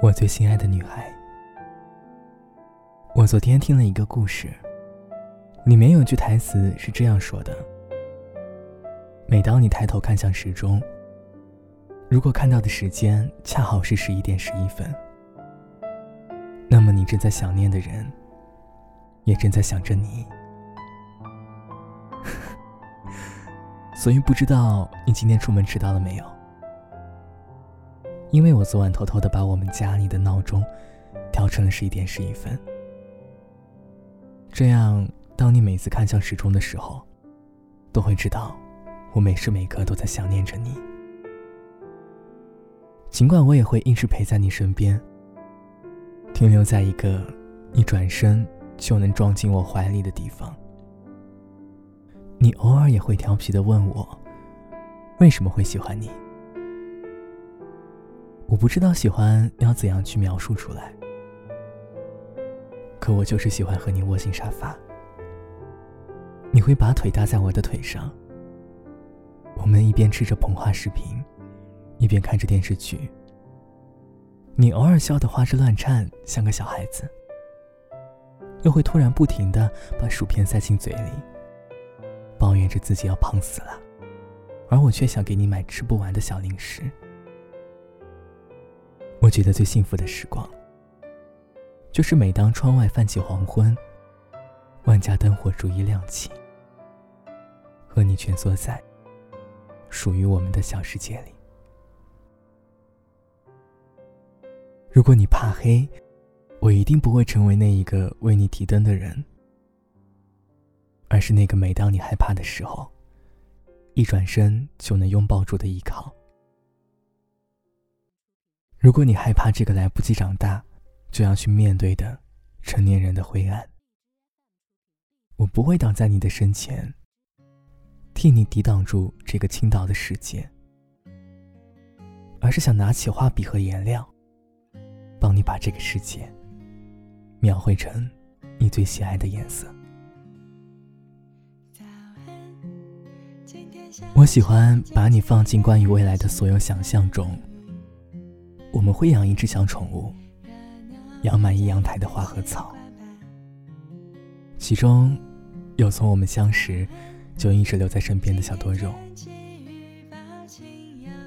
我最心爱的女孩，我昨天听了一个故事，里面有句台词是这样说的：每当你抬头看向时钟，如果看到的时间恰好是十一点十一分，那么你正在想念的人，也正在想着你。所以不知道你今天出门迟到了没有？因为我昨晚偷偷的把我们家里的闹钟调成了十一点十一分，这样当你每次看向时钟的时候，都会知道我每时每刻都在想念着你。尽管我也会一直陪在你身边，停留在一个你转身就能撞进我怀里的地方。你偶尔也会调皮的问我，为什么会喜欢你？我不知道喜欢要怎样去描述出来，可我就是喜欢和你窝进沙发。你会把腿搭在我的腿上，我们一边吃着膨化食品，一边看着电视剧。你偶尔笑得花枝乱颤，像个小孩子，又会突然不停的把薯片塞进嘴里，抱怨着自己要胖死了，而我却想给你买吃不完的小零食。我觉得最幸福的时光，就是每当窗外泛起黄昏，万家灯火逐一亮起，和你蜷缩在属于我们的小世界里。如果你怕黑，我一定不会成为那一个为你提灯的人，而是那个每当你害怕的时候，一转身就能拥抱住的依靠。如果你害怕这个来不及长大，就要去面对的成年人的灰暗，我不会挡在你的身前，替你抵挡住这个倾倒的世界，而是想拿起画笔和颜料，帮你把这个世界描绘成你最喜爱的颜色。我喜欢把你放进关于未来的所有想象中。我们会养一只小宠物，养满一阳台的花和草，其中有从我们相识就一直留在身边的小多肉。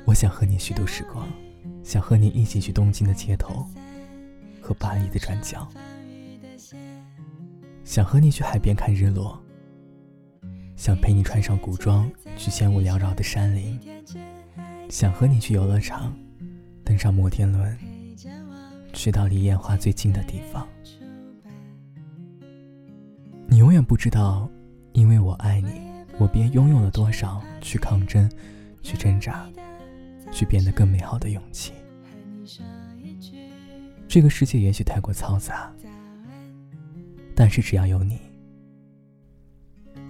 我想和你虚度时光，想和你一起去东京的街头和巴黎的转角，想和你去海边看日落，想陪你穿上古装去仙雾缭绕的山林，想和你去游乐场。登上摩天轮，去到离烟花最近的地方。你永远不知道，因为我爱你，我便拥有了多少去抗争、去挣扎、去变得更美好的勇气。这个世界也许太过嘈杂，但是只要有你，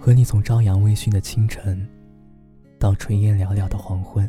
和你从朝阳微醺的清晨，到炊烟袅袅的黄昏。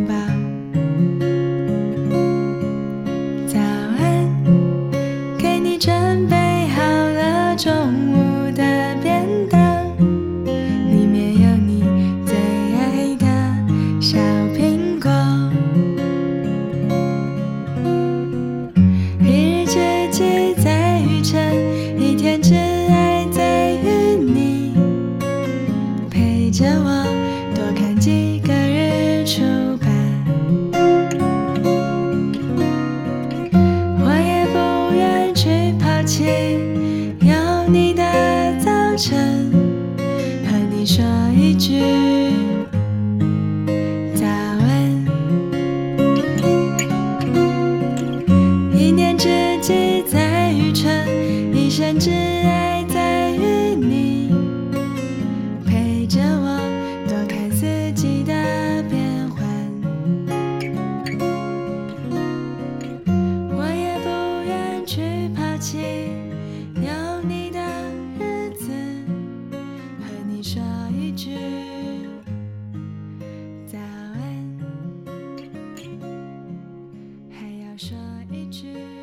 晨，和你说一句早安。一念之急在愚城，一生之爱。句。